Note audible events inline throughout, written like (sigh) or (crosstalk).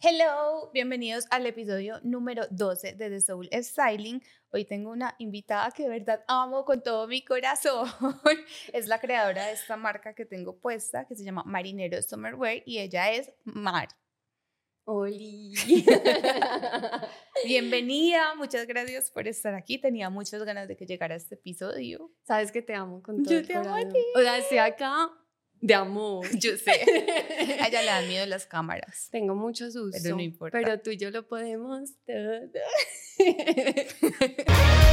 Hello, bienvenidos al episodio número 12 de The Soul Styling. Hoy tengo una invitada que de verdad amo con todo mi corazón. (laughs) es la creadora de esta marca que tengo puesta, que se llama Marinero Summerwear, y ella es Mar. Oli. (laughs) Bienvenida, muchas gracias por estar aquí. Tenía muchas ganas de que llegara este episodio. Sabes que te amo con todo Yo el te amo a corazón. ti. O sea, estoy acá de amor. (laughs) Yo sé. A ella le dan miedo las cámaras. Tengo mucho susto. Pero no importa. Pero tú y yo lo podemos todo. (laughs)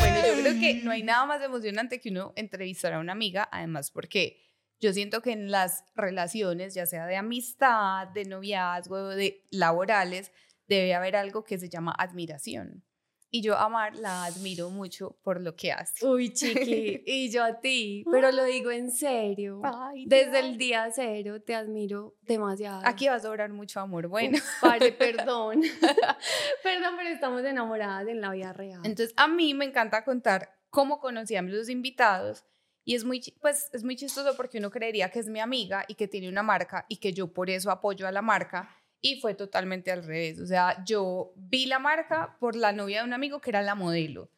Bueno, yo creo que no hay nada más emocionante que uno entrevistar a una amiga, además porque yo siento que en las relaciones, ya sea de amistad, de noviazgo, de laborales, debe haber algo que se llama admiración. Y yo a Mar la admiro mucho por lo que hace. Uy, chiqui. (laughs) Y yo a ti. Pero lo digo en serio. Ay, Desde el día cero te admiro demasiado. Aquí va a sobrar mucho amor. Bueno, Pare, (laughs) perdón. (laughs) perdón, pero estamos enamoradas en la vida real. entonces a mí me encanta contar cómo conocí a los invitados y es muy, pues, es muy chistoso porque uno creería que es mi amiga y que tiene una marca y que yo por eso apoyo a la marca y fue totalmente al revés. O sea, yo vi la marca por la novia de un amigo que era la modelo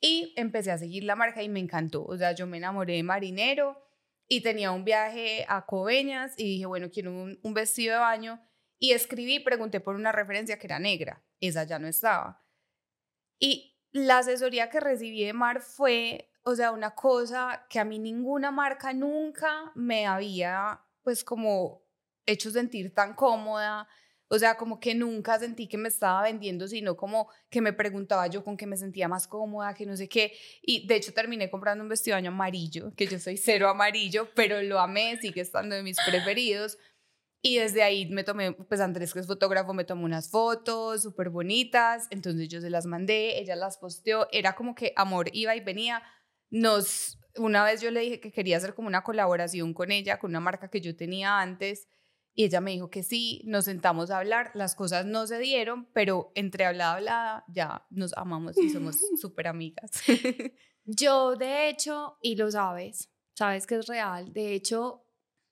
y empecé a seguir la marca y me encantó. O sea, yo me enamoré de marinero y tenía un viaje a Coveñas y dije, bueno, quiero un, un vestido de baño y escribí, pregunté por una referencia que era negra. Esa ya no estaba. Y la asesoría que recibí de Mar fue, o sea, una cosa que a mí ninguna marca nunca me había, pues, como hecho sentir tan cómoda. O sea, como que nunca sentí que me estaba vendiendo, sino como que me preguntaba yo con qué me sentía más cómoda, que no sé qué. Y de hecho terminé comprando un vestido de baño amarillo, que yo soy cero amarillo, pero lo amé, sigue estando de mis preferidos. Y desde ahí me tomé, pues Andrés, que es fotógrafo, me tomó unas fotos súper bonitas, entonces yo se las mandé, ella las posteó, era como que amor iba y venía. Nos, una vez yo le dije que quería hacer como una colaboración con ella, con una marca que yo tenía antes, y ella me dijo que sí, nos sentamos a hablar, las cosas no se dieron, pero entre hablada, hablada, ya nos amamos y somos (laughs) súper amigas. Yo, de hecho, y lo sabes, sabes que es real, de hecho,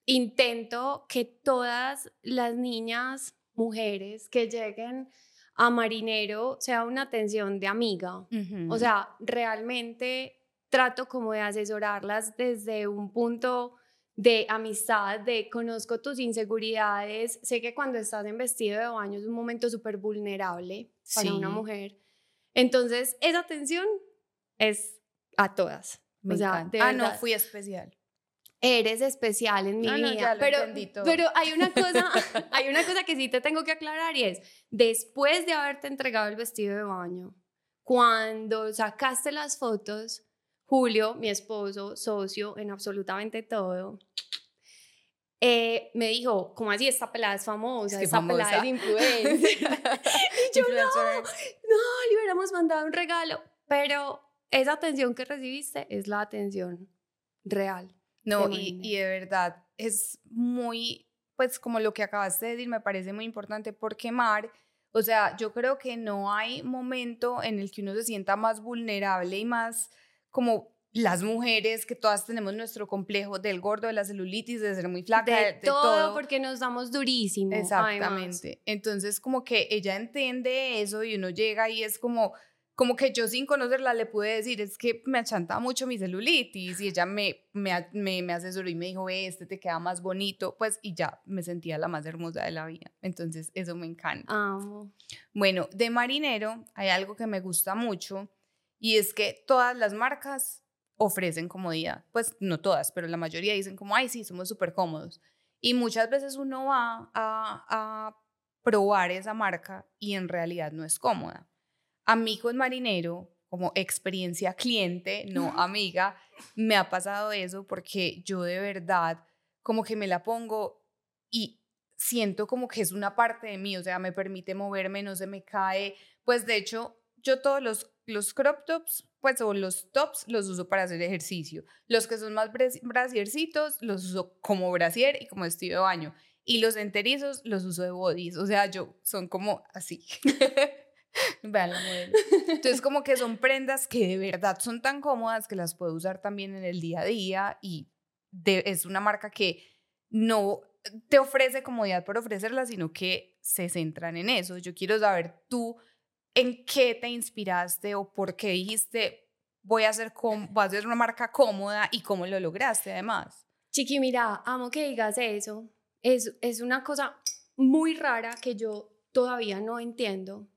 intento que todas las niñas, mujeres que lleguen a Marinero sea una atención de amiga. O sea, realmente trato como de asesorarlas desde un punto de amistad, de conozco tus inseguridades, sé que cuando estás en vestido de baño es un momento súper vulnerable para una mujer. Entonces, esa atención es a todas. me o sea, encanta. de ah, no, fui especial. Eres especial en mi Ah, no, vida. lo pero, pero hay una cosa, (laughs) hay una cosa que sí te tengo que aclarar y es, después de haberte entregado el vestido de baño, cuando sacaste las fotos, Julio, mi esposo, socio en absolutamente todo, eh, me dijo, ¿cómo así? Esta pelada es famosa, Es que esta pelada es influencer. (laughs) y yo, no, no, le hubiéramos mandado un regalo. Pero esa atención que recibiste es la atención real. No, y, y de verdad es muy, pues como lo que acabaste de decir, me parece muy importante porque Mar, o sea, yo creo que no hay momento en el que uno se sienta más vulnerable y más como las mujeres, que todas tenemos nuestro complejo del gordo, de la celulitis, de ser muy flaca, de, de, de todo, todo. porque nos damos durísimo. además. Exactamente. Entonces, como que ella entiende eso y uno llega y es como, como que yo sin conocerla le pude decir, es que me achanta mucho mi celulitis y ella me, me, me, me asesoró y me dijo, "Ve, este te queda más bonito, pues, y ya me sentía la más hermosa de la vida. Entonces, eso me encanta. Amo. Bueno, de marinero hay algo que me gusta mucho y es que todas las marcas ofrecen comodidad. Pues no todas, pero la mayoría dicen como, ay, sí, somos súper cómodos. Y muchas veces uno va a, a probar esa marca y en realidad no es cómoda. A mí con marinero, como experiencia cliente, no (laughs) amiga, me ha pasado eso porque yo de verdad como que me la pongo y siento como que es una parte de mí, o sea, me permite moverme, no se me cae. Pues de hecho, yo todos los, los crop tops, pues o los tops, los uso para hacer ejercicio. Los que son más bras- brasiercitos, los uso como brasier y como vestido de baño. y los enterizos los uso de bodies, o sea, yo son como así. (laughs) Vean la modelo. Entonces, como que son prendas que de verdad son tan cómodas que las puedo usar también en el día a día y es una marca que no te ofrece comodidad por ofrecerla, sino que se centran en eso. Yo quiero saber tú en qué te inspiraste o por qué dijiste voy a hacer, voy a hacer una marca cómoda y cómo lo lograste además. Chiqui, mira, amo que digas eso. Es, es una cosa muy rara que yo todavía no entiendo.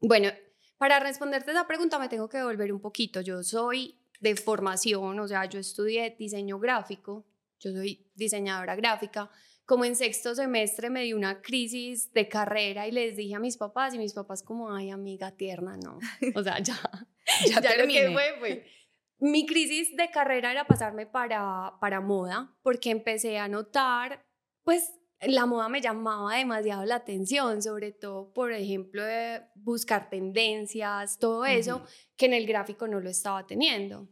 Bueno, para responderte esa pregunta me tengo que volver un poquito. Yo soy de formación, o sea, yo estudié diseño gráfico, yo soy diseñadora gráfica. Como en sexto semestre me dio una crisis de carrera y les dije a mis papás y mis papás como, ay amiga tierna, no. (laughs) O sea, ya, (laughs) ya, ya lo que fue fue. Mi crisis de carrera era pasarme para, para moda porque empecé a notar, pues la moda me llamaba demasiado la atención, sobre todo, por ejemplo, de buscar tendencias, todo eso, que en el gráfico no lo estaba teniendo.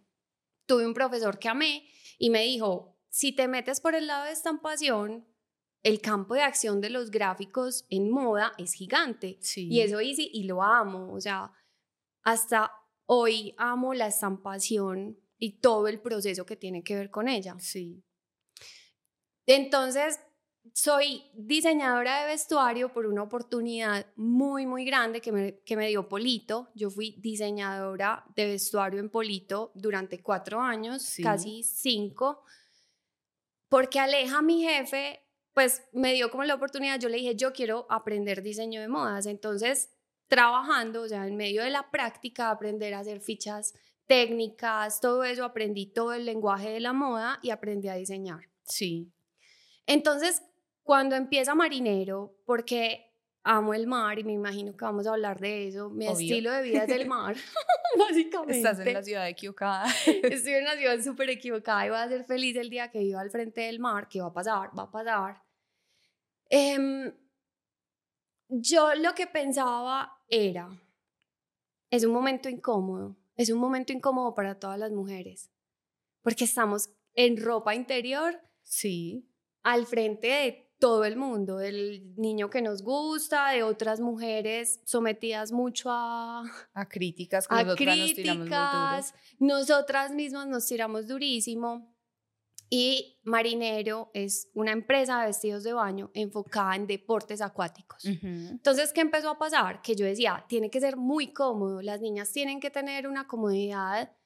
Tuve un profesor que amé y me dijo, si te metes por el lado de estampación, el campo de acción de los gráficos en moda es gigante. Y eso hice y lo amo. O sea, hasta hoy amo la estampación y todo el proceso que tiene que ver con ella. Sí. Entonces, soy diseñadora de vestuario por una oportunidad muy, muy grande que me, que me dio Polito. Yo fui diseñadora de vestuario en Polito durante cuatro años, casi cinco, porque Aleja, mi jefe, pues me dio como la oportunidad, yo le dije, yo quiero aprender diseño de modas. Entonces, trabajando, o sea, en medio de la práctica, aprender a hacer fichas técnicas, todo eso, aprendí todo el lenguaje de la moda y aprendí a diseñar. Sí. Entonces, cuando empieza Marinero, porque amo el mar y me imagino que vamos a hablar de eso, mi estilo de vida es el mar, (laughs) básicamente. Estás en la ciudad equivocada. (laughs) (laughs) Estoy en una ciudad súper equivocada y voy a ser feliz el día que viva al frente del mar, que va a pasar, va a pasar. Em, yo lo que pensaba era, es un momento incómodo, es un momento incómodo para todas las mujeres, porque estamos en ropa interior. Sí. Al frente de todo el mundo, del niño que nos gusta, de otras mujeres sometidas mucho a, a críticas, que a nosotras críticas, nosotras mismas nos tiramos durísimo. Y Marinero es una empresa de vestidos de baño enfocada en deportes acuáticos. Entonces, ¿qué empezó a pasar? Que yo decía, tiene que ser muy cómodo, las niñas tienen que tener una comodidad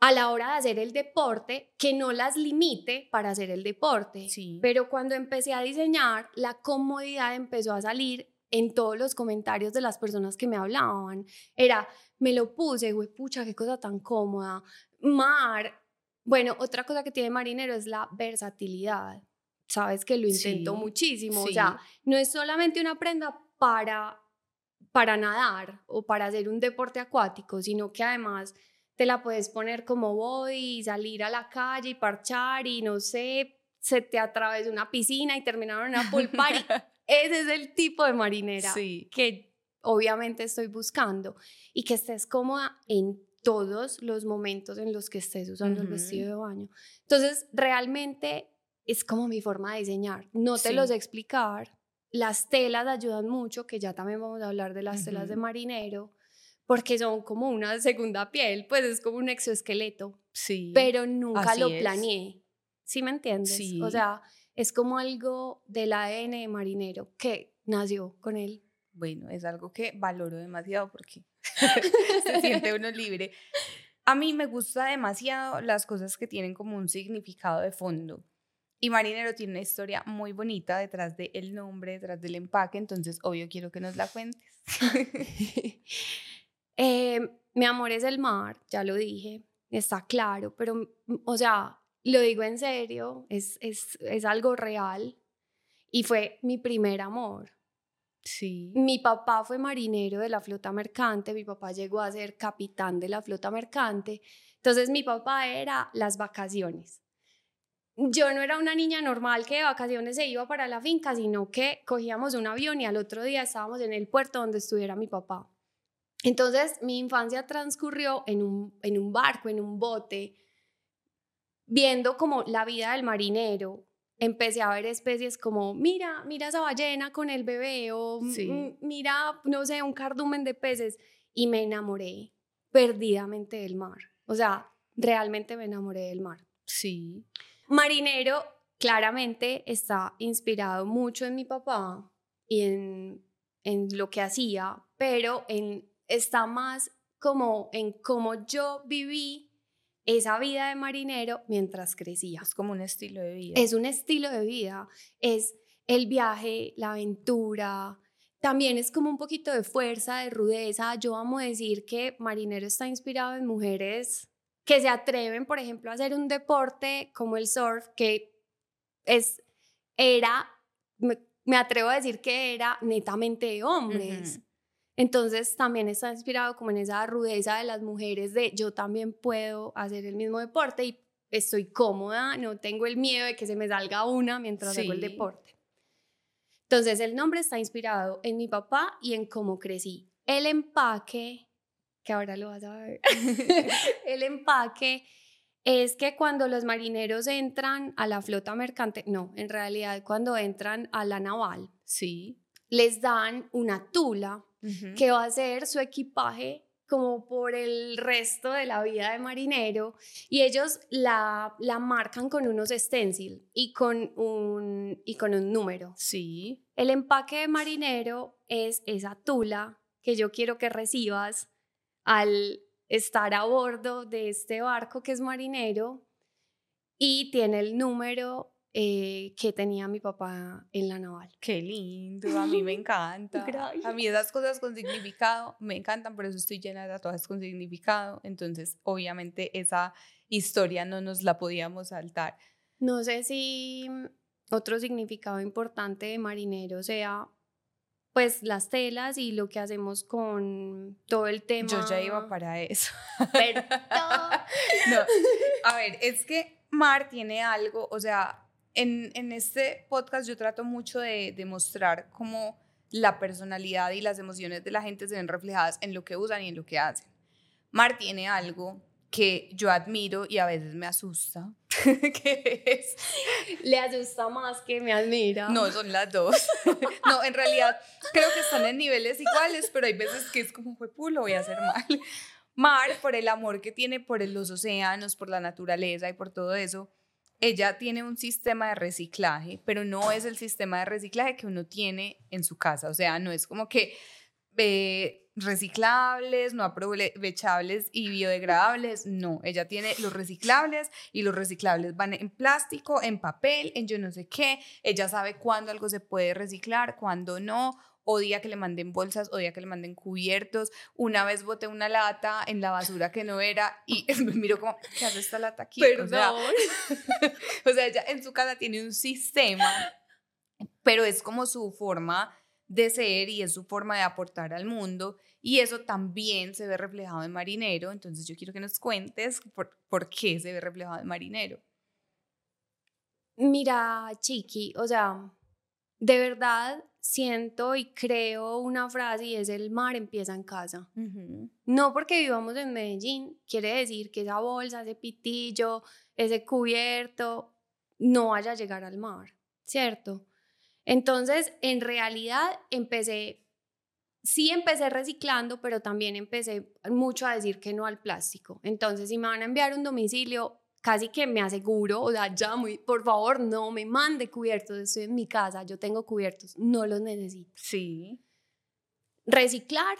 a la hora de hacer el deporte que no las limite para hacer el deporte. Sí. Pero cuando empecé a diseñar, la comodidad empezó a salir en todos los comentarios de las personas que me hablaban. Era, me lo puse, güey, pucha, qué cosa tan cómoda. Mar. Bueno, otra cosa que tiene Marinero es la versatilidad. Sabes que lo intento muchísimo. O sea, no es solamente una prenda para, para nadar o para hacer un deporte acuático, sino que además te la puedes poner como body y salir a la calle y parchar y no sé, se te atravesó una piscina y terminaron en una pool party. (laughs) Ese es el tipo de marinera que obviamente estoy buscando y que estés cómoda en todos los momentos en los que estés usando el vestido de baño. Entonces, realmente es como mi forma de diseñar. No te los explicar. Las telas ayudan mucho, que ya también vamos a hablar de las telas de marinero porque son como una segunda piel, pues es como un exoesqueleto. Sí. Pero nunca lo planeé. ¿Sí me entiendes? Sí. O sea, es como algo del ADN marinero que nació con él. Bueno, es algo que valoro demasiado porque (laughs) se siente (laughs) uno libre. A mí me gusta demasiado las cosas que tienen como un significado de fondo. Y Marinero tiene una historia muy bonita detrás del nombre, detrás del empaque, entonces obvio quiero que nos la cuentes. (laughs) Eh, mi amor es el mar, ya lo dije, está claro, pero, o sea, lo digo en serio, es, es, es algo real y fue mi primer amor. Mi papá fue marinero de la flota mercante, mi papá llegó a ser capitán de la flota mercante, entonces mi papá era las vacaciones. Yo no era una niña normal que de vacaciones se iba para la finca, sino que cogíamos un avión y al otro día estábamos en el puerto donde estuviera mi papá. Entonces, mi infancia transcurrió en un, en un barco, en un bote, viendo como la vida del marinero, empecé a ver especies como, mira, mira esa ballena con el bebé o mira, no sé, un cardumen de peces y me enamoré perdidamente del mar. O sea, realmente me enamoré del mar. Sí. Marinero claramente está inspirado mucho en mi papá y en, en lo que hacía, pero en, está más como en cómo yo viví esa vida de marinero mientras crecía. Es como un estilo de vida. Es un estilo de vida, es el viaje, la aventura, también es como un poquito de fuerza, de rudeza. Yo amo decir que marinero está inspirado en mujeres que se atreven, por ejemplo, a hacer un deporte como el surf, que es, era, me, atrevo a decir que era netamente de hombres. Entonces también está inspirado como en esa rudeza de las mujeres de yo también puedo hacer el mismo deporte y estoy cómoda, no tengo el miedo de que se me salga una mientras hago el deporte. Entonces el nombre está inspirado en mi papá y en cómo crecí. El empaque, que ahora lo vas a ver, (laughs) el empaque es que cuando los marineros entran a la flota mercante, no, en realidad cuando entran a la naval, sí. les dan una tula que va a ser su equipaje como por el resto de la vida de marinero y ellos la, la marcan con unos stencil y con, un, y con un número. Sí. El empaque de marinero es esa tula que yo quiero que recibas al estar a bordo de este barco que es marinero y tiene el número eh, que tenía mi papá en la naval. Qué lindo, a mí me (laughs) encanta. A mí esas cosas con significado me encantan, por eso estoy llena de tatuajes con significado. Entonces, obviamente, esa historia no nos la podíamos saltar. No sé si otro significado importante de marinero sea pues las telas y lo que hacemos con todo el tema. Yo ya iba para eso. Pero (laughs) no, a ver, es que Mar tiene algo, o sea, en, este podcast yo trato mucho de demostrar cómo la personalidad y las emociones de la gente se ven reflejadas en lo que usan y en lo que hacen. Mar tiene algo que yo admiro y a veces me asusta, (laughs) que es... Le asusta más que me admira. No, son las dos. (laughs) no, en realidad creo que están en niveles iguales, pero hay veces que es como, fue lo voy a hacer mal. Mar, por el amor que tiene por los océanos, por la naturaleza y por todo eso, ella tiene un sistema de reciclaje, pero no es el sistema de reciclaje que uno tiene en su casa. O sea, no es como que eh, reciclables, no aprovechables y biodegradables. No, ella tiene los reciclables y los reciclables van en plástico, en papel, en yo no sé qué. Ella sabe cuándo algo se puede reciclar, cuándo no odia que le manden bolsas, odia que le manden cubiertos. Una vez boté una lata en la basura que no era y (laughs) me miro como, ¿qué hace esta lata aquí? Perdón. (laughs) O sea, ella en su casa tiene un sistema, pero es como su forma de ser y es su forma de aportar al mundo y eso también se ve reflejado en Marinero, entonces yo quiero que nos cuentes por, por qué se ve reflejado en Marinero. Mira, Chiqui, o sea, de verdad siento y creo una frase y es el mar empieza en casa. No porque vivamos en Medellín, quiere decir que esa bolsa, ese pitillo, ese cubierto, no vaya a llegar al mar, ¿cierto? Entonces, en realidad empecé, sí empecé reciclando, pero también empecé mucho a decir que no al plástico. Entonces, si me van a enviar un domicilio, casi que me aseguro, o sea, ya muy, por favor, no me mande cubiertos, estoy en mi casa, yo tengo cubiertos, no los necesito. Sí. Reciclar,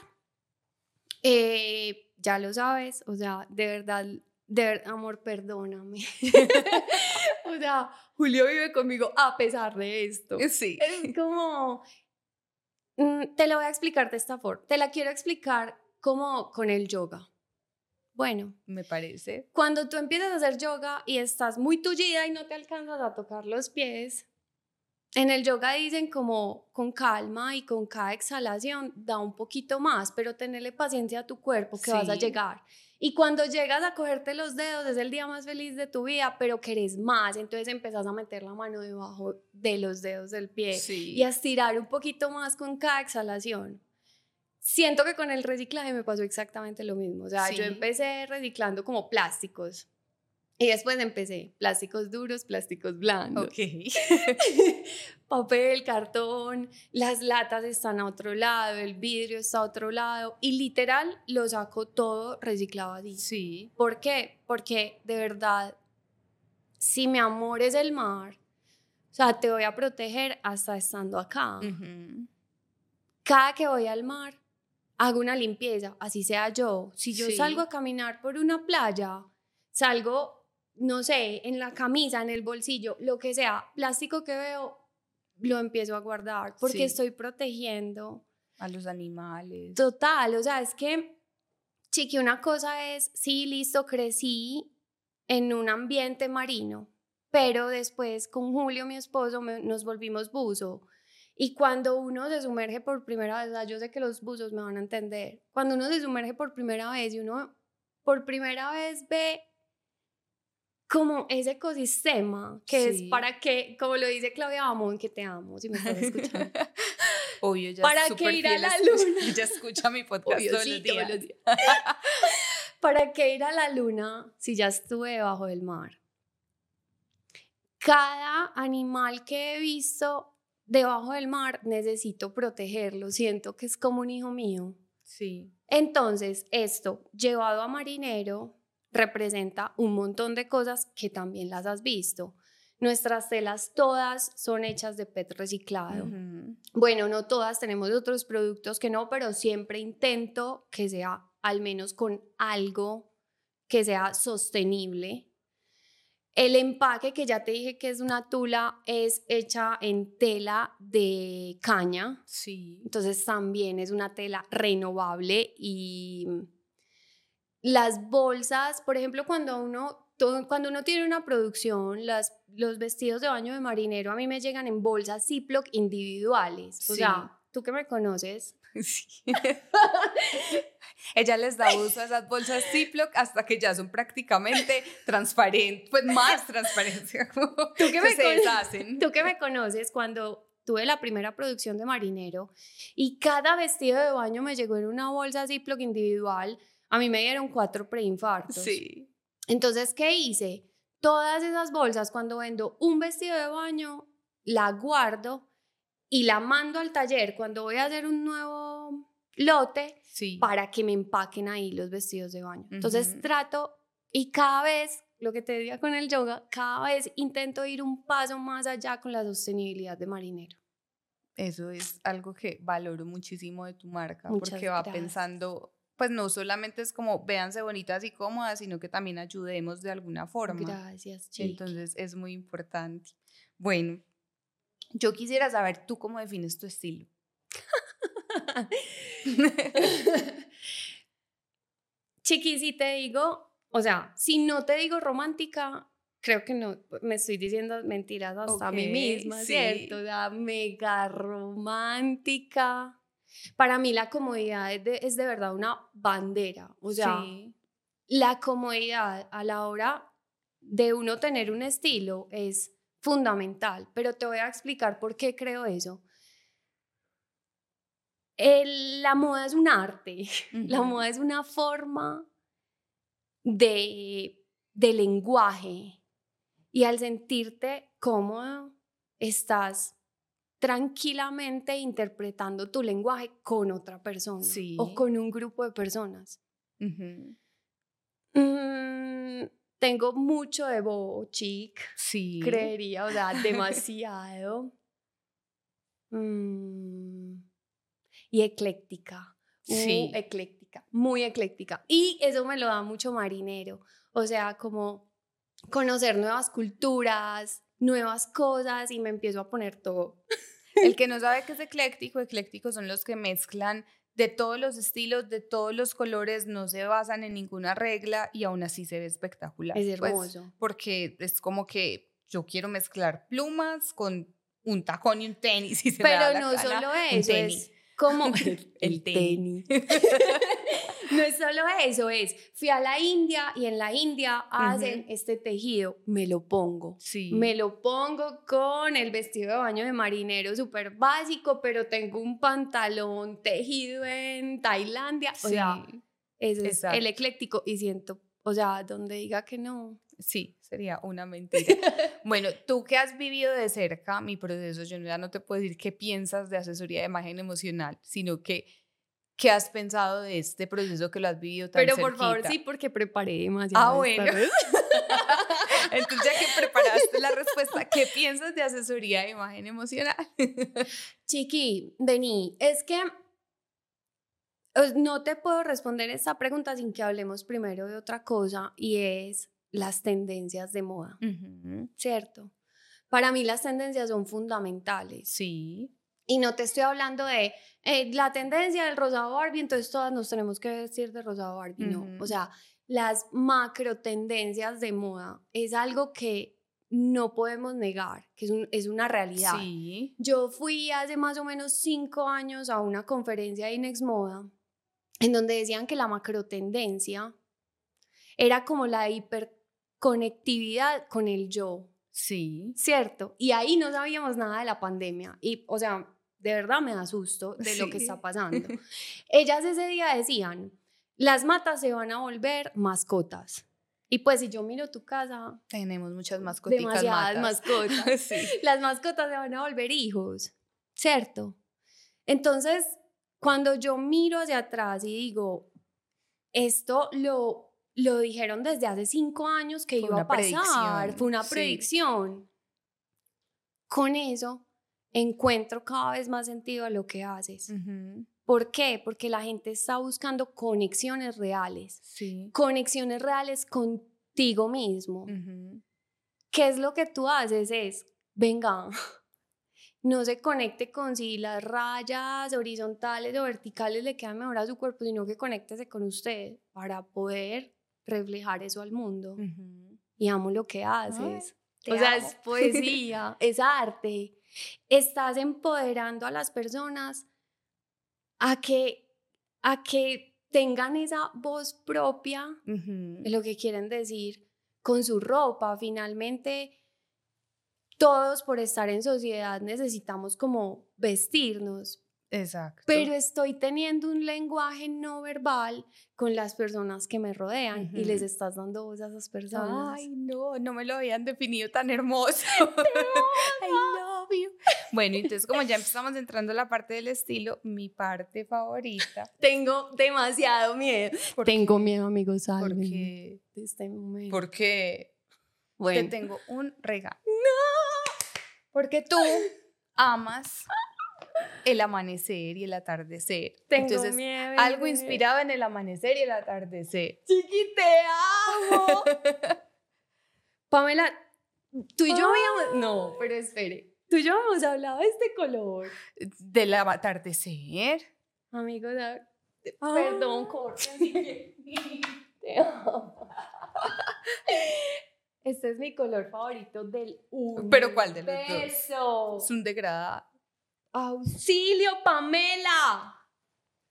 eh, ya lo sabes, o sea, de verdad, de amor, perdóname. (laughs) o sea, Julio vive conmigo a pesar de esto. Sí. Es como, mm, te lo voy a explicar de esta forma, te la quiero explicar como con el yoga. Bueno, me parece. Cuando tú empiezas a hacer yoga y estás muy tullida y no te alcanzas a tocar los pies, en el yoga dicen como con calma y con cada exhalación da un poquito más, pero tenerle paciencia a tu cuerpo que vas a llegar. Y cuando llegas a cogerte los dedos es el día más feliz de tu vida, pero querés más, entonces empezás a meter la mano debajo de los dedos del pie y a estirar un poquito más con cada exhalación siento que con el reciclaje me pasó exactamente lo mismo. O sea, yo empecé reciclando como plásticos. Y después empecé plásticos duros, plásticos blandos. Ok. (laughs) Papel, cartón, las latas están a otro lado, el vidrio está a otro lado y literal lo saco todo reciclado así. Sí. ¿Por qué? Porque de verdad, si mi amor es el mar, o sea, te voy a proteger hasta estando acá. Ujú. Cada que voy al mar, hago una limpieza, así sea yo. Si yo Sí. salgo a caminar por una playa, salgo, no sé, en la camisa, en el bolsillo, lo que sea, plástico que veo, lo empiezo a guardar porque Sí. estoy protegiendo. A los animales. Total, o sea, es que, chiqui, una cosa es, sí, listo, crecí en un ambiente marino, pero después con Julio, mi esposo, me- nos volvimos buzo. Y cuando uno se sumerge por primera vez, yo sé que los buzos me van a entender, cuando uno se sumerge por primera vez y uno por primera vez ve como ese ecosistema que Sí. es para que, como lo dice Claudia Bamón, que te amo, si me estás (laughs) escuchando. Obvio, ya ¿Para súper ir a la escucha- (laughs) luna? Ella escucha mi podcast Obvio, todos, sí, los todos días. los días. (laughs) ¿Para qué ir a la luna si ya estuve debajo del mar? Cada animal que he visto debajo del mar necesito protegerlo, siento que es como un hijo mío. Sí. Entonces, esto llevado a marinero representa un montón de cosas que también las has visto. Nuestras telas todas son hechas de PET reciclado. Ujú. Bueno, no todas tenemos otros productos que no, pero siempre intento que sea al menos con algo que sea sostenible. El empaque que ya te dije que es una tula es hecha en tela de caña, Sí. entonces también es una tela renovable y las bolsas, por ejemplo, cuando uno, cuando uno tiene una producción, las, los vestidos de baño de marinero a mí me llegan en bolsas Ziploc individuales. O Sí. sea, tú que me conoces, (laughs) Sí. (laughs) Ella les da uso a esas bolsas Ziploc hasta que ya son prácticamente transparentes, pues más transparencia. como Tú que (laughs) me se deshacen. tú que me conoces cuando tuve la primera producción de marinero y cada vestido de baño me llegó en una bolsa Ziploc individual, a mí me dieron cuatro preinfartos. Sí. Entonces, ¿qué hice? Todas esas bolsas, cuando vendo un vestido de baño, la guardo y la mando al taller cuando voy a hacer un nuevo lote Sí. para que me empaquen ahí los vestidos de baño. Entonces, Ujú. trato y cada vez, lo que te decía con el yoga, cada vez intento ir un paso más allá con la sostenibilidad de marinero. Eso es algo que valoro muchísimo de tu marca, Muchas porque va gracias. pensando, pues no solamente es como véanse bonitas y cómodas, sino que también ayudemos de alguna forma. Gracias, Chiqui. Entonces es muy importante. Bueno, yo quisiera saber tú cómo defines tu estilo. (laughs) Chiqui, si te digo, o sea, si no te digo romántica, creo que no, me estoy diciendo mentiras hasta a mí misma, sí. ¿cierto? O sea, mega romántica. Para mí la comodidad es de, es de verdad una bandera, o sea, sí. la comodidad a la hora de uno tener un estilo es fundamental, pero te voy a explicar por qué creo eso. El- la moda es un arte, (laughs) la moda es una forma de, de lenguaje y al sentirte cómodo estás tranquilamente interpretando tu lenguaje con otra persona Sí. o con un grupo de personas. Mm, tengo mucho de boho chic, Sí. creería, o sea, (laughs) demasiado. Mm, y ecléctica. uh, Sí. ecléctica, muy ecléctica. Y eso me lo da mucho marinero. O sea, como conocer nuevas culturas, nuevas cosas y me empiezo a poner todo. (laughs) El que no (laughs) sabe qué es ecléctico, eclécticos son los que mezclan de todos los estilos, de todos los colores, no se basan en ninguna regla y aún así se ve espectacular. Es Pues, hermoso. porque es como que yo quiero mezclar plumas con un tacón y un tenis. Y se me Pero da la no gana, solo eso, es como (laughs) (laughs) El el tenis. (laughs) no es solo eso, es fui a la India y en la India hacen este tejido, me lo pongo. Sí. Me lo pongo con el vestido de baño de marinero súper básico, pero tengo un pantalón tejido en Tailandia. O sea, ese es el ecléctico y siento, o sea, donde diga que no. Sí, sería una mentira. (laughs) bueno, tú que has vivido de cerca mi proceso, yo ya no te puedo decir qué piensas de asesoría de imagen emocional, sino que qué has pensado de este proceso que lo has vivido tan Pero por favor, sí, porque preparé demasiado. Ah, bueno. (laughs) Entonces, ya que preparaste la respuesta, ¿qué (laughs) piensas de asesoría de imagen emocional? Chiqui, vení, es que no te puedo responder esta pregunta sin que hablemos primero de otra cosa y es las tendencias de moda, ¿cierto? Para mí las tendencias son fundamentales. Sí. Y no te estoy hablando de eh, la tendencia del rosado Barbie, entonces todas nos tenemos que vestir de rosado Barbie, no. O sea, las macro tendencias de moda es algo que no podemos negar, que es, es una realidad. Sí. Yo fui hace más o menos cinco años a una conferencia de Inex Moda en donde decían que la macro tendencia era como la hiperconectividad con el yo. Sí. ¿Cierto? Y ahí no sabíamos nada de la pandemia. Y, o sea, de verdad me asusto de lo que está pasando. (laughs) Ellas ese día decían, las matas se van a volver mascotas. Y pues si yo miro tu casa, tenemos muchas mascotas. Demasiadas (laughs) mascotas. sí. (laughs) Las mascotas se van a volver hijos, ¿cierto? Entonces, cuando yo miro hacia atrás y digo, esto lo, lo dijeron desde hace cinco años que iba a pasar, fue una predicción. Con eso encuentro cada vez más sentido a lo que haces. ¿Por qué? Porque la gente está buscando conexiones reales. Conexiones reales contigo mismo. ¿Qué es lo que tú haces? Es, venga, (laughs) no se conecte con si las rayas horizontales o verticales le quedan mejor a su cuerpo, sino que conéctese con usted para poder reflejar eso al mundo. Y amo lo que haces. o sea, es (laughs) poesía, es arte. Estás empoderando a las personas a que, a que tengan esa voz propia de lo que quieren decir con su ropa. Finalmente, todos por estar en sociedad necesitamos como vestirnos. Exacto. Pero estoy teniendo un lenguaje no verbal con las personas que me rodean y les estás dando voz a esas personas. Ay, no, no me lo habían definido tan hermoso. (laughs) I love you. Bueno, entonces como ya empezamos entrando a la parte del estilo, mi parte favorita. Tengo demasiado miedo. Tengo miedo, amigos, ¿Por qué? De este momento. Porque bueno. te tengo un regalo. Porque tú amas el amanecer y el atardecer. Tengo Entonces, miedo, algo inspirado en el amanecer y el atardecer. Chiqui, te amo. (laughs) Pamela, tú y yo habíamos... No, pero espere. Tú y yo hemos hablado de este color. Del atardecer. Amigos, perdón, corta. (laughs) te amo. (laughs) Este es mi color favorito del universo. ¿Pero cuál de los dos? Es un degradado. ¡Auxilio, Pamela!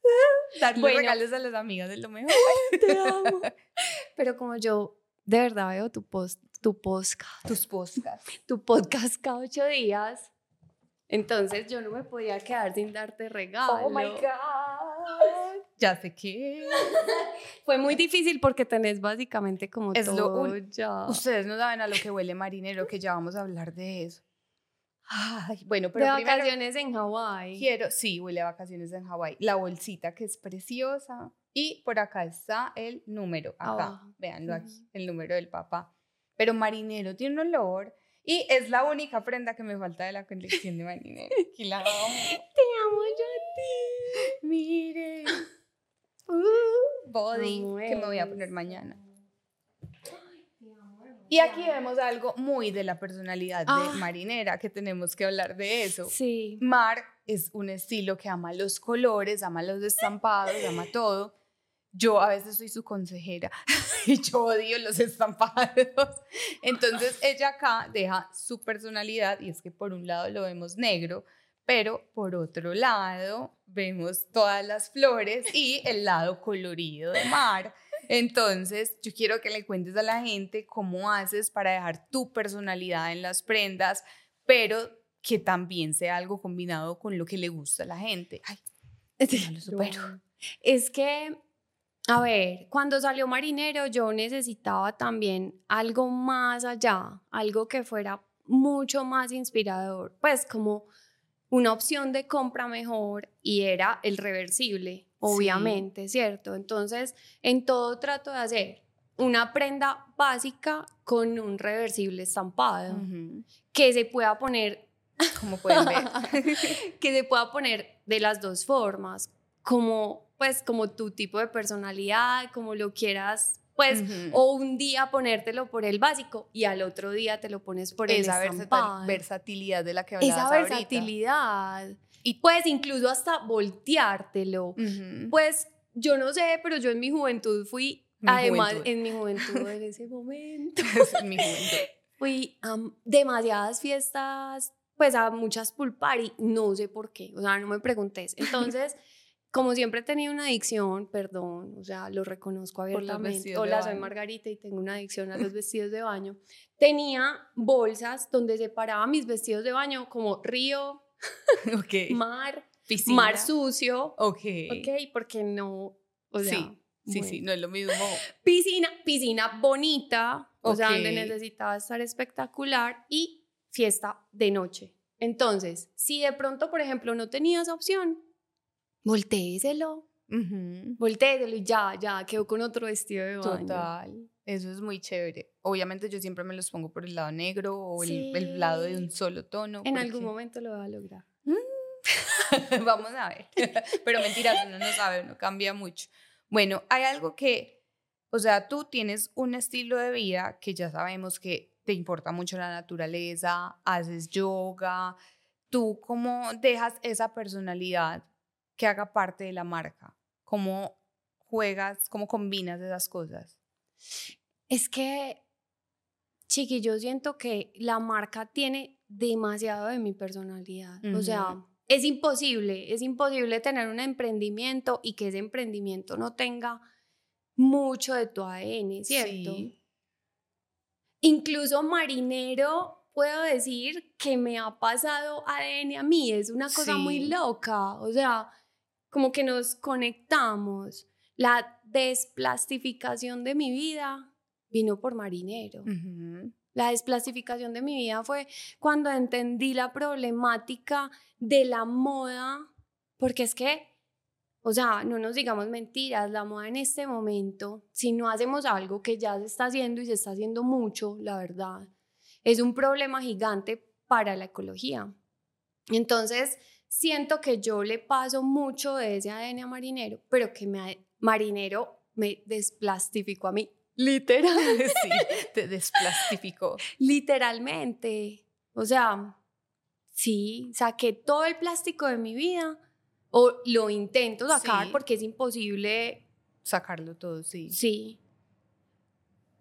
(laughs) Darle regalos a las amigas de lo mejor. (laughs) Te amo. (laughs) Pero como yo de verdad veo tu post, tu podcast. Tus podcasts. Tu podcast cada ocho días. Entonces yo no me podía quedar sin darte regalo. Oh my God. Ya sé que. Fue muy difícil porque tenés básicamente como es todo lo ya. Ustedes no saben a lo que huele marinero, que ya vamos a hablar de eso. Ay, bueno, pero de vacaciones en Hawái. Quiero, sí, huele a vacaciones en Hawái. La bolsita que es preciosa. Y por acá está el número. Acá, véanlo aquí, el número del papá. Pero marinero tiene un olor. Y es la única prenda que me falta de la colección de marinero. (laughs) Aquí la amo. Te amo yo a ti. Mire. (laughs) Uh, body que me voy a poner mañana. Y aquí vemos algo muy de la personalidad de ah. marinera, que tenemos que hablar de eso. Sí. Mar es un estilo que ama los colores, ama los estampados, ama todo. Yo a veces soy su consejera (laughs) y yo odio los estampados. Entonces ella acá deja su personalidad y es que por un lado lo vemos negro, pero por otro lado vemos todas las flores y el lado colorido de mar. Entonces, yo quiero que le cuentes a la gente cómo haces para dejar tu personalidad en las prendas, pero que también sea algo combinado con lo que le gusta a la gente. Ay, (laughs) lo supero. Es que A ver, cuando salió Marinero yo necesitaba también algo más allá, algo que fuera mucho más inspirador, pues como una opción de compra mejor y era el reversible, obviamente, ¿cierto? Entonces, en todo trato de hacer una prenda básica con un reversible estampado, que se pueda poner, como pueden ver, (laughs) que se pueda poner de las dos formas, como pues como tu tipo de personalidad, como lo quieras, pues, o un día ponértelo por el básico y al otro día te lo pones por el estampado. Esa versatilidad de la que hablabas Esa versatilidad. Y puedes incluso hasta volteártelo. Pues yo no sé, pero yo en mi juventud fui, además, en mi juventud, en ese (laughs) momento, (laughs) en mi juventud. fui a demasiadas fiestas, pues a muchas pool party, no sé por qué, o sea, no me preguntes. (laughs) Entonces como siempre he tenido una adicción, perdón, o sea, lo reconozco abiertamente. Hola, soy Margarita y tengo una adicción a los vestidos de baño. Tenía bolsas donde separaba mis vestidos de baño como río, (laughs) mar, mar sucio. Ok. Ok, porque no, o sea, sí. Sí, sí, no es lo mismo. Piscina, piscina bonita, o sea, donde necesitaba estar espectacular y fiesta de noche. Entonces, si de pronto, por ejemplo, no tenía esa opción, voltéeselo. Uh y ya, ya, quedó con otro vestido de baño. Total. Eso es muy chévere. Obviamente yo siempre me los pongo por el lado negro o el, lado de un solo tono. En algún momento lo va a lograr. Mm. (laughs) Vamos a ver. (laughs) Pero mentiras, uno no sabe, uno cambia mucho. Bueno, hay algo que, o sea, tú tienes un estilo de vida que ya sabemos que te importa mucho la naturaleza, haces yoga. ¿Tú cómo dejas esa personalidad que haga parte de la marca? ¿Cómo juegas, cómo combinas esas cosas? Es que, chiqui, yo siento que la marca tiene demasiado de mi personalidad. O sea, es imposible, es imposible tener un emprendimiento y que ese emprendimiento no tenga mucho de tu ADN, ¿cierto? Incluso marinero, puedo decir que me ha pasado ADN a mí, es una cosa muy loca, o sea, como que nos conectamos. La desplastificación de mi vida vino por marinero. La desplastificación de mi vida fue cuando entendí la problemática de la moda, porque es que, o sea, no nos digamos mentiras, la moda en este momento, si no hacemos algo que ya se está haciendo y se está haciendo mucho, la verdad, es un problema gigante para la ecología. Entonces, siento que yo le paso mucho de ese ADN a Marinero, pero que me, Marinero me desplastificó a mí. (laughs) Literal. (laughs) sí, te desplastificó. Literalmente. O sea, sí, saqué todo el plástico de mi vida o lo intento sacar porque es imposible sacarlo todo, sí. Sí.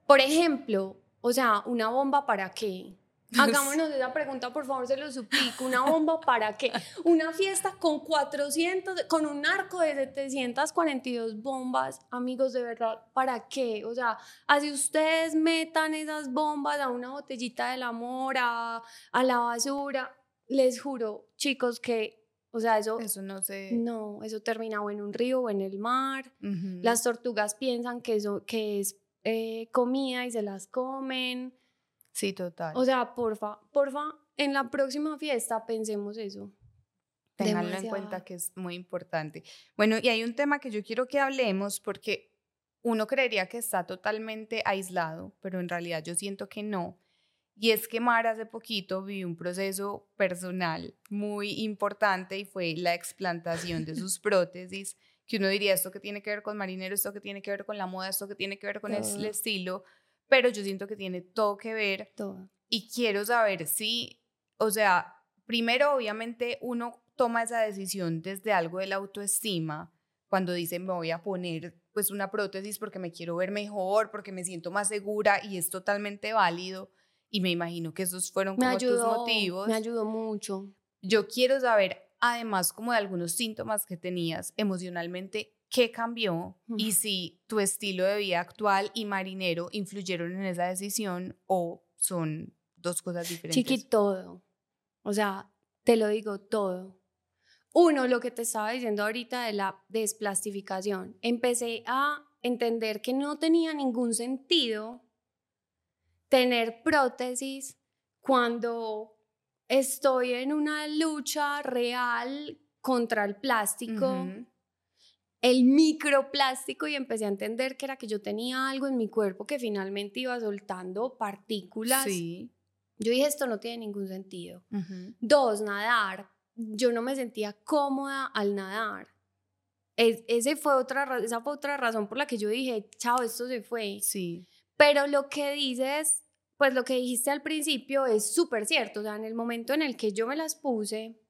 Por ejemplo, o sea, una bomba para qué? Hagámonos esa pregunta, por favor, se lo suplico. ¿Una bomba para qué? Una fiesta con 400, con un arco de 742 bombas, amigos, de verdad, ¿para qué? O sea, así ustedes metan esas bombas a una botellita del amor, a, la basura, les juro, chicos, que o sea, eso, eso no se... No, eso termina o en un río o en el mar. Las tortugas piensan que, eso, que es eh, comida y se las comen. Sí, total. O sea, porfa, porfa, en la próxima fiesta pensemos eso. Ténganlo en cuenta que es muy importante. Bueno, y hay un tema que yo quiero que hablemos porque uno creería que está totalmente aislado, pero en realidad yo siento que no. Y es que Mar hace poquito vivió un proceso personal muy importante y fue la explantación de sus (laughs) prótesis, que uno diría esto que tiene que ver con marinero, esto que tiene que ver con la moda, esto que tiene que ver con el estilo, pero yo siento que tiene todo que ver. Todo. Y quiero saber si, o sea, primero obviamente uno toma esa decisión desde algo de la autoestima, cuando dice me voy a poner pues una prótesis porque me quiero ver mejor, porque me siento más segura y es totalmente válido. Y me imagino que esos fueron como tus motivos. Me ayudó mucho. Yo quiero saber, además, como de algunos síntomas que tenías emocionalmente, qué cambió y si tu estilo de vida actual y marinero influyeron en esa decisión o son dos cosas diferentes. Chiqui, todo. O sea, te lo digo todo. Uno, lo que te estaba diciendo ahorita de la desplastificación. Empecé a entender que no tenía ningún sentido tener prótesis cuando estoy en una lucha real contra el plástico, el microplástico y empecé a entender que era que yo tenía algo en mi cuerpo que finalmente iba soltando partículas. Sí. Yo dije, esto no tiene ningún sentido. Dos, nadar. Yo no me sentía cómoda al nadar. ese fue otra, esa fue otra razón por la que yo dije, chao, esto se fue. Sí. Pero lo que dices, pues lo que dijiste al principio es súper cierto. O sea, en el momento en el que yo me las puse,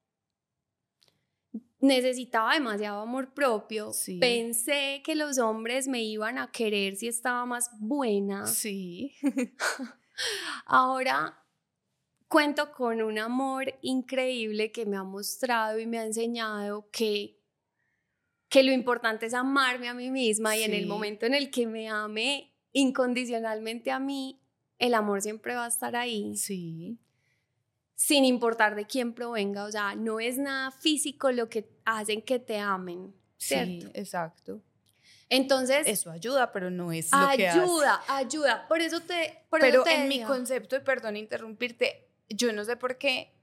necesitaba demasiado amor propio. Pensé que los hombres me iban a querer si estaba más buena. Sí. (laughs) Ahora cuento con un amor increíble que me ha mostrado y me ha enseñado que, que lo importante es amarme a mí misma y en el momento en el que me ame incondicionalmente a mí, el amor siempre va a estar ahí. Sí. Sin importar de quién provenga, o sea, no es nada físico lo que hacen que te amen. ¿cierto? Sí, exacto. Entonces. Eso ayuda, pero no es lo que hace. Ayuda, ayuda. Por eso te. pero en mi concepto, y perdón interrumpirte, yo no sé por qué,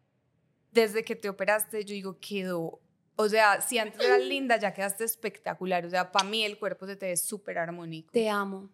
desde que te operaste, yo digo, quedó. O sea, si antes eras (laughs) linda, ya quedaste espectacular. O sea, para mí el cuerpo se te ve súper armónico. Te amo.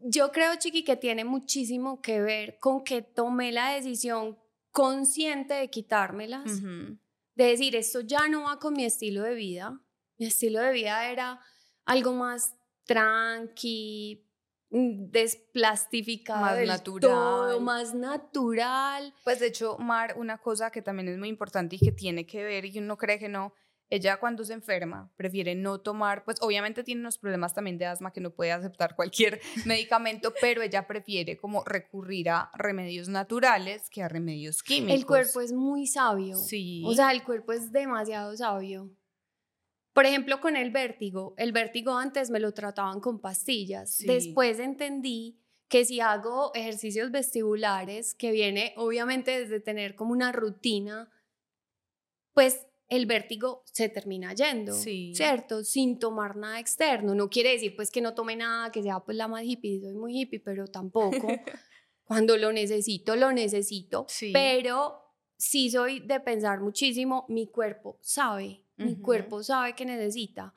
Yo creo, Chiqui, que tiene muchísimo que ver con que tomé la decisión consciente de quitármelas, de decir, esto ya no va con mi estilo de vida. Mi estilo de vida era algo más tranqui, Mm, desplastificado más natural más natural pues de hecho Mar una cosa que también es muy importante y que tiene que ver y uno cree que no ella cuando se enferma prefiere no tomar pues obviamente tiene unos problemas también de asma que no puede aceptar cualquier (laughs) medicamento pero ella prefiere como recurrir a remedios naturales que a remedios químicos. el cuerpo es muy sabio. Sí. O sea el cuerpo es demasiado sabio. Por ejemplo, con el vértigo, el vértigo antes me lo trataban con pastillas. Después entendí que si hago ejercicios vestibulares, que viene obviamente desde tener como una rutina, pues el vértigo se termina yendo, ¿cierto? Sin tomar nada externo. No quiere decir pues que no tome nada, que sea pues la más hippie, soy muy hippie, pero tampoco. (laughs) Cuando lo necesito, lo necesito. Pero sí soy de pensar muchísimo, mi cuerpo sabe mi cuerpo sabe que necesita.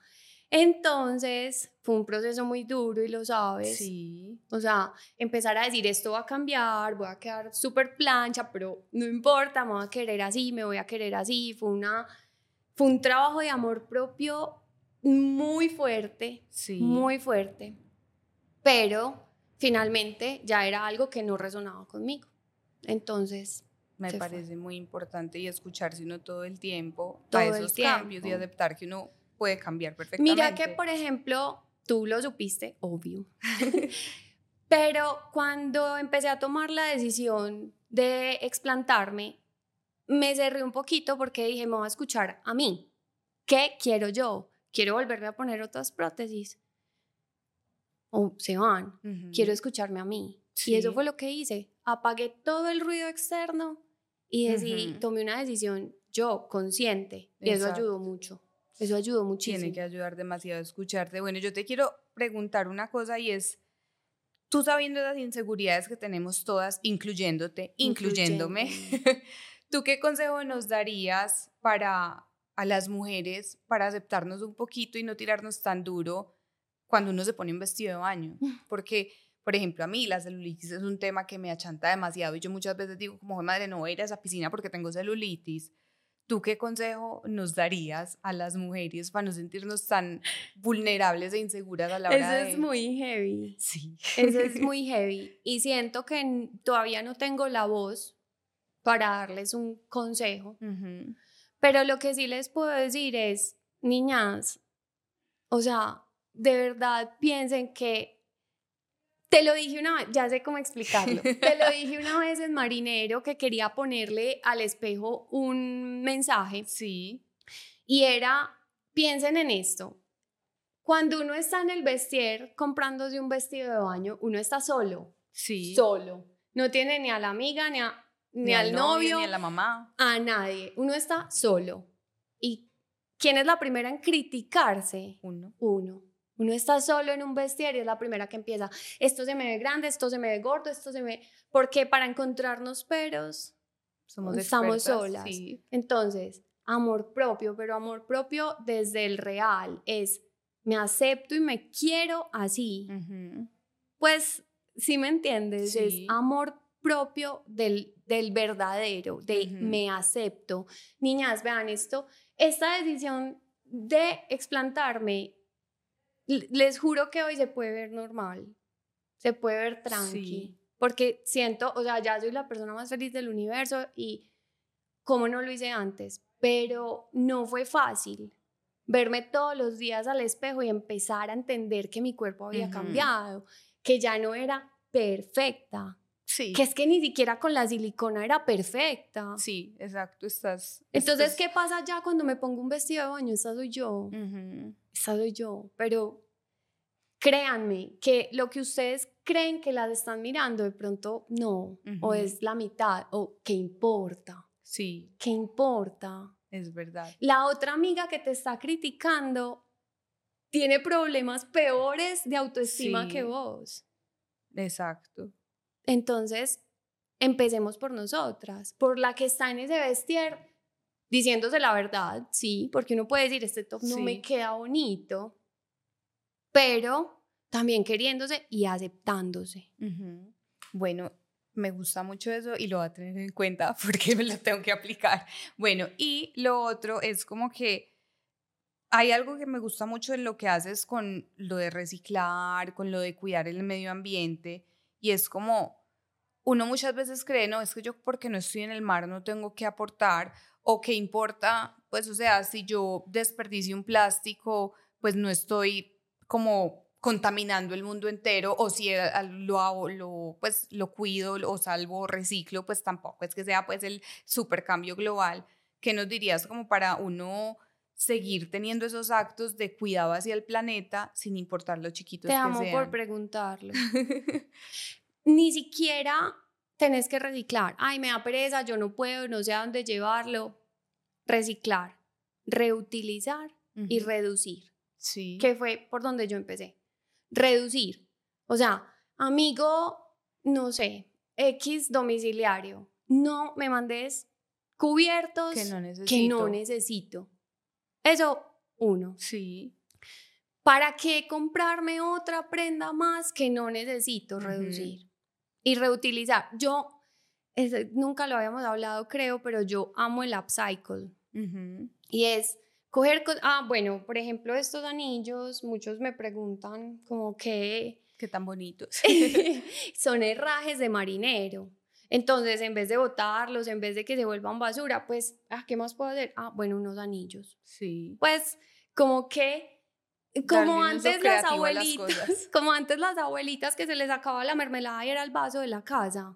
Entonces, fue un proceso muy duro y lo sabes. Sí. O sea, empezar a decir esto va a cambiar, voy a quedar súper plancha, pero no importa, me voy a querer así, me voy a querer así. Fue, una, fue un trabajo de amor propio muy fuerte, sí. muy fuerte. Pero finalmente ya era algo que no resonaba conmigo. Entonces, me parece muy importante y escucharse uno todo el tiempo todo a esos cambios y aceptar que uno puede cambiar perfectamente. Mira que, por ejemplo, tú lo supiste, obvio. (laughs) (laughs) Pero cuando empecé a tomar la decisión de explantarme, me cerré un poquito porque dije, me voy a escuchar a mí. ¿Qué quiero yo? ¿Quiero volverme a poner otras prótesis? O se van. Quiero escucharme a mí. Y eso fue lo que hice. Apagué todo el ruido externo y decidí, tomé una decisión yo, consciente, y eso ayudó mucho. Eso ayudó muchísimo. Tiene que ayudar demasiado a escucharte. Bueno, yo te quiero preguntar una cosa y es, tú sabiendo las inseguridades que tenemos todas, incluyéndote, incluyéndome, (laughs) ¿tú qué consejo nos darías para a las mujeres para aceptarnos un poquito y no tirarnos tan duro cuando uno se pone un vestido de baño? (laughs) Porque por ejemplo, a mí la celulitis es un tema que me achanta demasiado y yo muchas veces digo, como madre, no voy a ir a esa piscina porque tengo celulitis. ¿Tú qué consejo nos darías a las mujeres para no sentirnos tan vulnerables e inseguras a la hora de...? Eso es muy heavy. Sí. Eso es (laughs) muy heavy. Y siento que todavía no tengo la voz para darles un consejo. Pero lo que sí les puedo decir es, niñas, o sea, de verdad piensen que te lo dije una vez, ya sé cómo explicarlo. (laughs) Te lo dije una vez en Marinero que quería ponerle al espejo un mensaje. Sí. Y era, piensen en esto. Cuando uno está en el vestier comprándose un vestido de baño, uno está solo. Sí. Solo. No tiene ni a la amiga, ni, ni, al, novio, ni a la mamá. A nadie. Uno está solo. ¿Y quién es la primera en criticarse? Uno. Uno. Uno está solo en un vestiario, es la primera que empieza. Esto se me ve grande, esto se me ve gordo, esto se me... Porque para encontrarnos peros, Somos estamos solas. sí. Entonces, amor propio, pero amor propio desde el real es me acepto y me quiero así. Pues, si me entiendes, Sí. es amor propio del, del verdadero, de me acepto. Niñas, vean esto, esta decisión de explantarme, les juro que hoy se puede ver normal, se puede ver tranqui, Sí. porque siento, o sea, ya soy la persona más feliz del universo y como no lo hice antes, pero no fue fácil verme todos los días al espejo y empezar a entender que mi cuerpo había cambiado, que ya no era perfecta, Sí. que es que ni siquiera con la silicona era perfecta. Sí, exacto, estás... Entonces, estás- ¿qué pasa ya cuando me pongo un vestido de baño? Esa soy yo, esa soy yo, pero créanme que lo que ustedes creen que las están mirando, de pronto no, o es la mitad, o qué importa, Sí, qué importa. es verdad. La otra amiga que te está criticando tiene problemas peores de autoestima que vos. Exacto. Entonces, empecemos por nosotras, por la que está en ese vestir, diciéndose la verdad, sí, porque uno puede decir, este top no Sí. me queda bonito, pero también queriéndose y aceptándose. Ujú. Bueno, me gusta mucho eso y lo voy a tener en cuenta (laughs) porque me lo tengo que aplicar. Bueno, y lo otro es como que hay algo que me gusta mucho en lo que haces con lo de reciclar, con lo de cuidar el medio ambiente, y es como uno muchas veces cree, no, es que yo porque no estoy en el mar no tengo que aportar, o qué importa, pues o sea, si yo desperdicio un plástico, pues no estoy como contaminando el mundo entero, o si a- lo hago, lo, pues lo cuido o salvo, reciclo, pues tampoco es que sea pues el supercambio global. ¿Qué nos dirías como para uno seguir teniendo esos actos de cuidado hacia el planeta sin importar lo chiquitos Te que amo por preguntarlo. (laughs) Ni siquiera tenés que reciclar. Ay, me da pereza, yo no puedo, no sé a dónde llevarlo. Reciclar, reutilizar y reducir. Sí. que fue por donde yo empecé. Reducir. O sea, amigo, no sé, X domiciliario, no me mandes cubiertos que no necesito. que no necesito. Eso, uno. Sí. ¿Para qué comprarme otra prenda más que no necesito reducir? Y reutilizar. Yo, ese- nunca lo habíamos hablado, creo, pero yo amo el upcycle. Ujú. Y es coger, co- ah, bueno, por ejemplo, estos anillos, muchos me preguntan como que Qué tan bonitos. (laughs) (laughs) son herrajes de marinero. Entonces, en vez de botarlos, en vez de que se vuelvan basura, pues, ah, ¿qué más puedo hacer? Ah, bueno, unos anillos. sí. Pues, como que, como un uso antes las las abuelitas, cosas. (laughs) como antes las abuelitas que se les acababa la mermelada y era el vaso de la casa.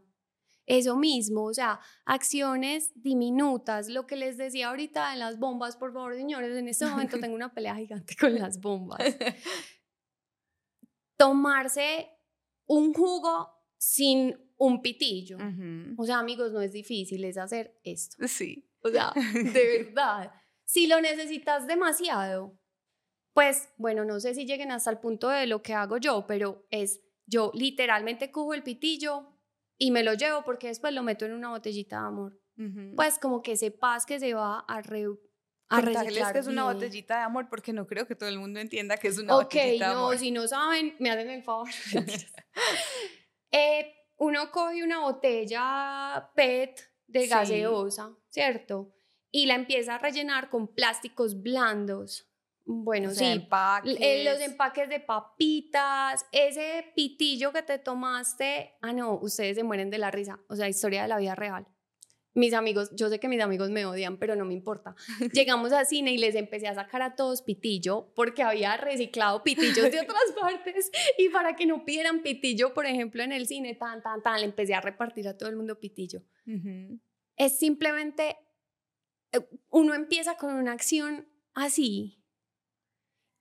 Eso mismo, o sea, acciones diminutas, lo que les decía ahorita de las bombas, por favor, señores, en este momento (laughs) tengo una pelea gigante con las bombas. (laughs) Tomarse un jugo sin un pitillo. Ujú. O sea, amigos, no es difícil, es hacer esto. Sí. O sea, de verdad. Si lo necesitas demasiado, pues bueno, no sé si lleguen hasta el punto de lo que hago yo, pero es yo literalmente cojo el pitillo y me lo llevo porque después lo meto en una botellita de amor. Ujú. Pues como que sepas que se va a, re, a reciclar que es una botellita de amor porque no creo que todo el mundo entienda que es una Ok, botellita de no, amor. si no saben, me hacen el favor. (laughs) Eh, uno coge una botella PET de Sí. gaseosa, ¿cierto? Y la empieza a rellenar con plásticos blandos. Bueno, O sea, sí. empaques. Los empaques de papitas, ese pitillo que te tomaste, ah no, ustedes se mueren de la risa, o sea, historia de la vida real. Mis amigos, yo sé que mis amigos me odian, pero no me importa. (laughs) Llegamos al cine y les empecé a sacar a todos pitillo porque había reciclado pitillos de otras (laughs) partes y para que no pidieran pitillo, por ejemplo, en el cine, tan, tan, tan, le empecé a repartir a todo el mundo pitillo. Es simplemente, eh, uno empieza con una acción así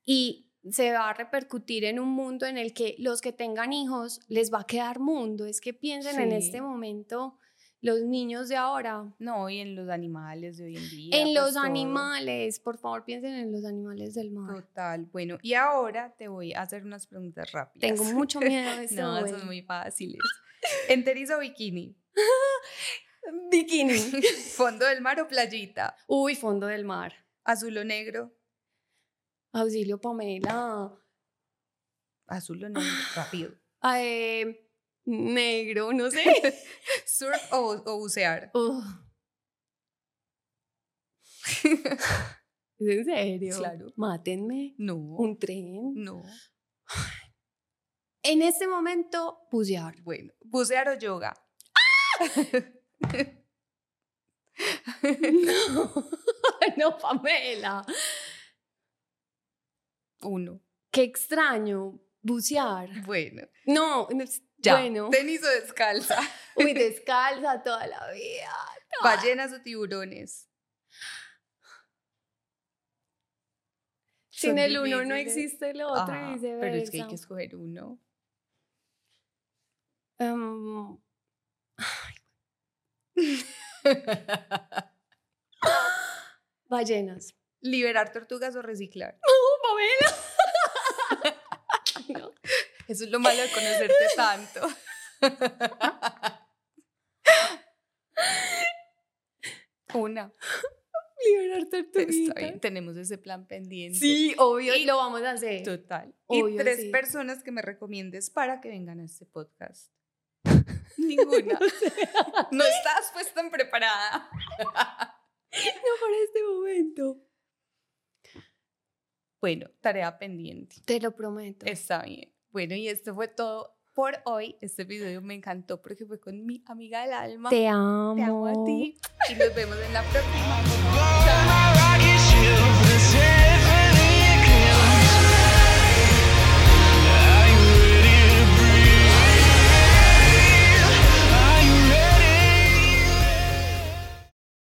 y se va a repercutir en un mundo en el que los que tengan hijos les va a quedar mundo. Es que piensen en este momento, los niños de ahora. No, y en los animales de hoy en día. En pues, los todo. animales, por favor piensen en los animales del mar. Total. Bueno, y ahora te voy a hacer unas preguntas rápidas. Tengo mucho miedo de (laughs) eso. No, son muy fáciles. (laughs) ¿Enteris o bikini? (laughs) Bikini. ¿Fondo del mar o playita? Uy, fondo del mar. ¿Azul o negro? Auxilio, Pamela. Azul o negro, rápido. Eh, negro, no sé. (laughs) ¿Surf o, o bucear? (laughs) ¿Es en serio? Claro. Mátenme. No. Un tren. No. En este momento, bucear. Bueno, ¿bucear o yoga? (laughs) No, no, Pamela. Uno. Qué extraño. Bucear. Bueno, No, ya. bueno. ¿Tenis o descalza? (laughs) Uy, descalza toda la vida. ¿Ballenas o tiburones? Sin el uno no existe el otro Ah, y viceversa. pero es que hay que escoger uno. Em, (laughs) (laughs) ballenas. ¿Liberar tortugas o reciclar? Pamela. No. (laughs) Eso es lo malo de conocerte tanto. Una. Liberar Está tortuguitas. bien, tenemos ese plan pendiente. Sí, obvio, Y- lo vamos a hacer. Total. Obvio, y tres sí. personas que me recomiendes para que vengan a este podcast. (laughs) Ninguna. (laughs) no estás pues tan preparada. No para este momento. Bueno, tarea pendiente. Te lo prometo. Está bien. Bueno, y esto fue todo por hoy. Este video me encantó porque fue con mi amiga del alma. Te amo. Te amo a ti. Y nos vemos en la próxima.